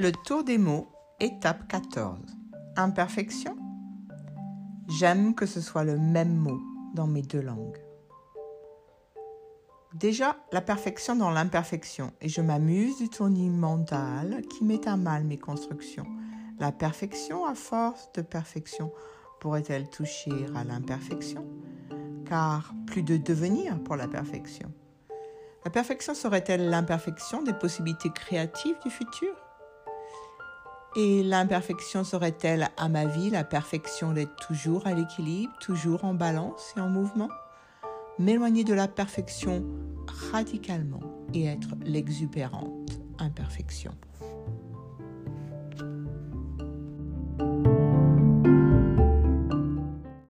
Le tour des mots, étape 14. Imperfection? J'aime que ce soit le même mot dans mes deux langues. Déjà, la perfection dans l'imperfection, et je m'amuse du tournis mental qui met à mal mes constructions. La perfection à force de perfection pourrait-elle toucher à l'imperfection? Car plus de devenir pour la perfection. La perfection serait-elle l'imperfection des possibilités créatives du futur? Et l'imperfection serait-elle à ma vie la perfection d'être toujours à l'équilibre, toujours en balance et en mouvement? M'éloigner de la perfection radicalement et être l'exubérante imperfection.